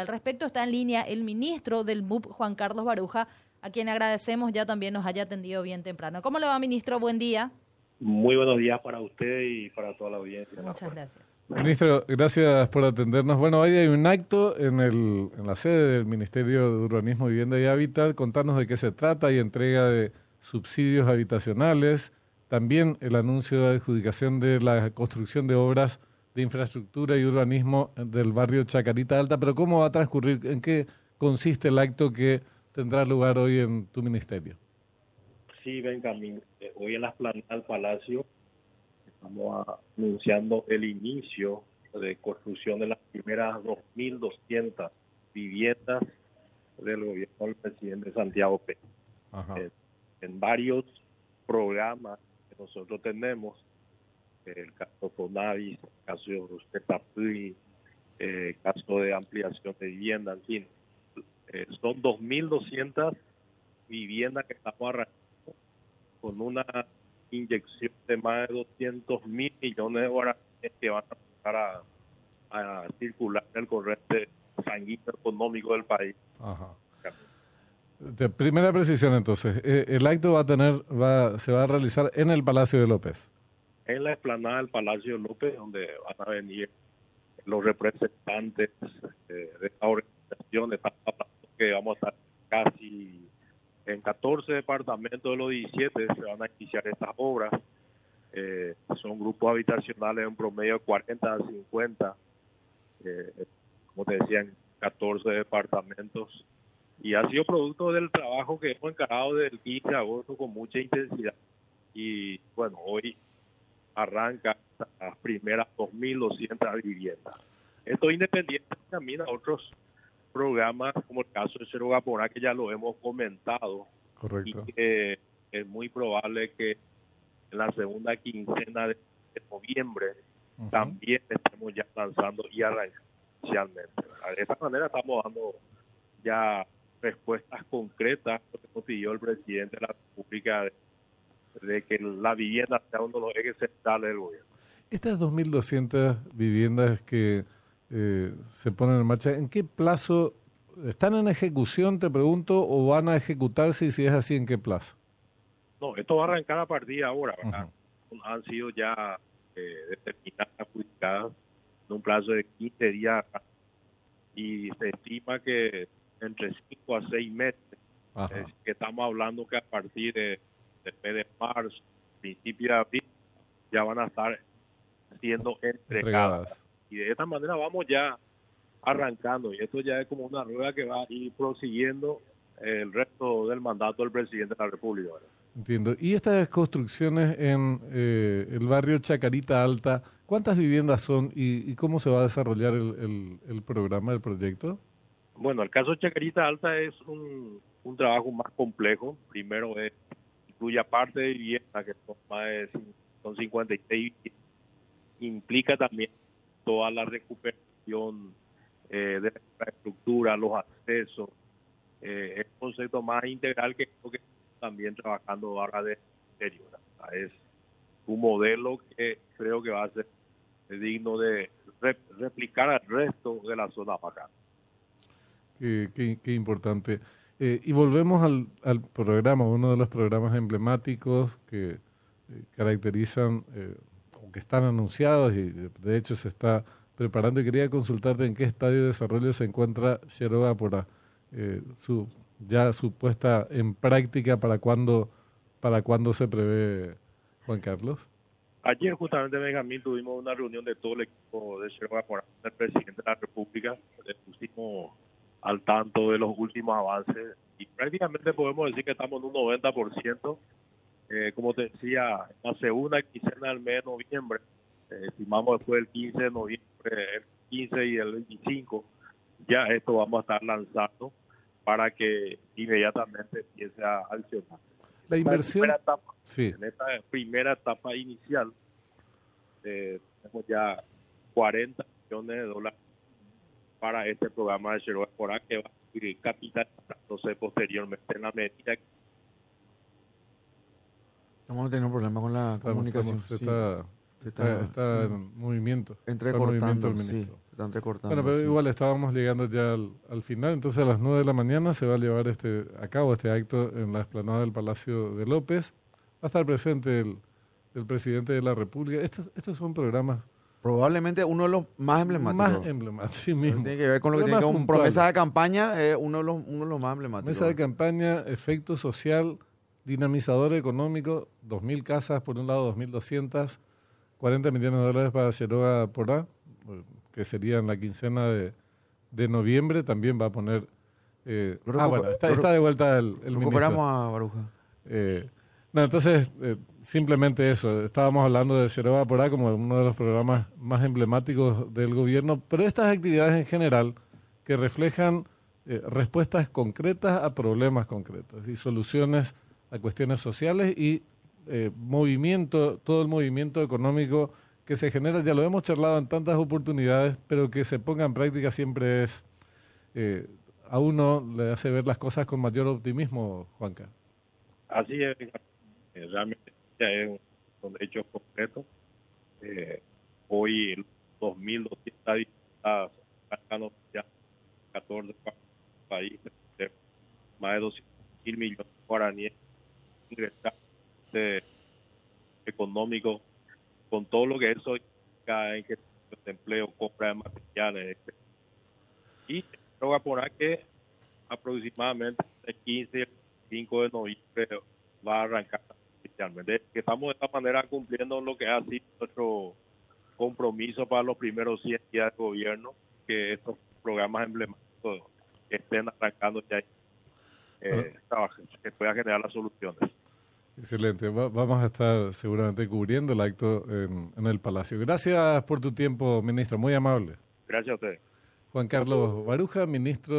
Al respecto está en línea el ministro del MUP, Juan Carlos Baruja, a quien agradecemos ya también nos haya atendido bien temprano. ¿Cómo le va, ministro? Buen día. Muy buenos días para usted y para toda la audiencia. Muchas gracias. Ministro, gracias por atendernos. Bueno, hoy hay un acto en, el, en la sede del Ministerio de Urbanismo, Vivienda y Hábitat. Contarnos de qué se trata y entrega de subsidios habitacionales. También el anuncio de adjudicación de la construcción de obras de infraestructura y urbanismo del barrio Chacarita Alta, pero ¿cómo va a transcurrir? ¿En qué consiste el acto que tendrá lugar hoy en tu ministerio? Sí, Benjamín, eh, hoy en las plantas del Palacio estamos anunciando el inicio de construcción de las primeras 2.200 viviendas del gobierno del presidente Santiago P. Eh, en varios programas que nosotros tenemos, el caso Fonavis, el caso de Rustetapuy, eh, el caso de ampliación de vivienda, en fin. Eh, son 2.200 viviendas que estamos arrancando con una inyección de más de 200 mil millones de dólares que van a empezar a, circular en el corriente sanguíneo económico del país. De primera precisión entonces, eh, el acto va a tener, va, se va a realizar en el Palacio de López en la explanada del Palacio López, donde van a venir los representantes eh, de la organización. Estamos hablando que vamos a estar casi en 14 departamentos de los 17 se van a iniciar estas obras. Eh, son grupos habitacionales en promedio de 40 a 50, eh, como te decía, en 14 departamentos. Y ha sido producto del trabajo que hemos encarado del 15 de agosto con mucha intensidad. Y bueno, hoy arranca las primeras 2.200 viviendas. Esto independiente también a otros programas como el caso de Cerro Gaporá, que ya lo hemos comentado. Correcto. Y que es muy probable que en la segunda quincena de, noviembre también estemos ya lanzando y arrancando. De esta manera estamos dando ya respuestas concretas que nos pidió el presidente de la República de de que la vivienda sea uno de los ejes centrales del gobierno. Estas 2.200 viviendas que eh, se ponen en marcha, ¿en qué plazo están en ejecución, te pregunto, o van a ejecutarse y si es así, en qué plazo? No, esto va a arrancar a partir de ahora, Han sido ya eh, determinadas, adjudicadas en un plazo de 15 días y se estima que entre 5 a 6 meses, que estamos hablando que a partir de mes de marzo, principio de abril, ya van a estar siendo entregadas. Y de esta manera vamos ya arrancando. Y esto ya es como una rueda que va a ir prosiguiendo el resto del mandato del presidente de la República. Entiendo. ¿Y estas construcciones en eh, el barrio Chacarita Alta, cuántas viviendas son y, cómo se va a desarrollar el, el, programa, el proyecto? Bueno, el caso Chacarita Alta es un, un trabajo más complejo. Primero es cuya parte de vivienda, que son más de son 56, implica también toda la recuperación eh, de la infraestructura, los accesos, eh, es un concepto más integral que que también trabajando ahora de exterior. Es un modelo que creo que va a ser digno de replicar al resto de la zona acá. qué importante. Eh, y volvemos al, al, programa, uno de los programas emblemáticos que eh, caracterizan eh, que están anunciados y de hecho se está preparando. Y quería consultarte en qué estadio de desarrollo se encuentra Xeroa por su, ya su puesta en práctica para cuándo para cuándo se prevé, Juan Carlos. Ayer justamente Benjamín tuvimos una reunión de todo el equipo de Xeroa por el presidente de la República. Le pusimos al tanto de los últimos avances y prácticamente podemos decir que estamos en un 90%. Eh, como te decía, la segunda quincena del mes de noviembre, eh, estimamos después del 15 de noviembre, el 15 y el 25, ya esto vamos a estar lanzando para que inmediatamente empiece a accionar. La inversión. En, etapa, sí. en esta primera etapa inicial, eh, tenemos ya 40 millones de dólares para este programa de Cerro Corá que va a ir capitalizándose posteriormente en la medida que Vamos a tener un problema con la comunicación. está, está, en movimiento. Entrecortando, sí. Están recortando. Bueno, pero sí. igual estábamos llegando ya al, al final, entonces a las 9 de la mañana se va a llevar este a cabo este acto en la explanada del Palacio de López. Va a estar presente el, el presidente de la República. Estos, estos son programas Probablemente uno de los más emblemáticos. más emblemáticos. sí mismo. Tiene que ver con lo que tiene que ver con promesa de campaña, es uno de los, uno de los más emblemáticos. Mesa de campaña, efecto social, dinamizador económico, 2.000 casas, por un lado 2.200, 40 millones de dólares para Cheroa Porá, eh, que sería en la quincena de, de noviembre, también va a poner... eh, ah, bueno, está, está de vuelta el, el Recuperamos ministro. a Baruja. Eh, no, entonces, eh, simplemente eso. Estábamos hablando de Cheroa Porá como uno de los programas más emblemáticos del gobierno, pero estas actividades en general que reflejan eh, respuestas concretas a problemas concretos y soluciones a cuestiones sociales y eh, movimiento, todo el movimiento económico que se genera, ya lo hemos charlado en tantas oportunidades, pero que se ponga en práctica siempre es, eh, a uno le hace ver las cosas con mayor optimismo, Juanca. Así es, eh, realmente ya es son hechos concretos. Eh, hoy, el 2.200 diputadas han ya 14 pa- países, más de 200 mil millones de guaraníes ingresar de económico, con todo lo que eso implica en que de empleo, compra de materiales. etc. Y creo que aproximadamente el 15 y el 5 de noviembre va a arrancar estamos de esta manera cumpliendo lo que ha sido nuestro compromiso para los primeros 100 días de gobierno, que estos programas emblemáticos estén arrancando ya eh, trabajen, que puedan generar las soluciones. Excelente. Va- vamos a estar seguramente cubriendo el acto en, en el Palacio. Gracias por tu tiempo, ministro. Muy amable. Gracias a ustedes. Juan Carlos Baruja, ministro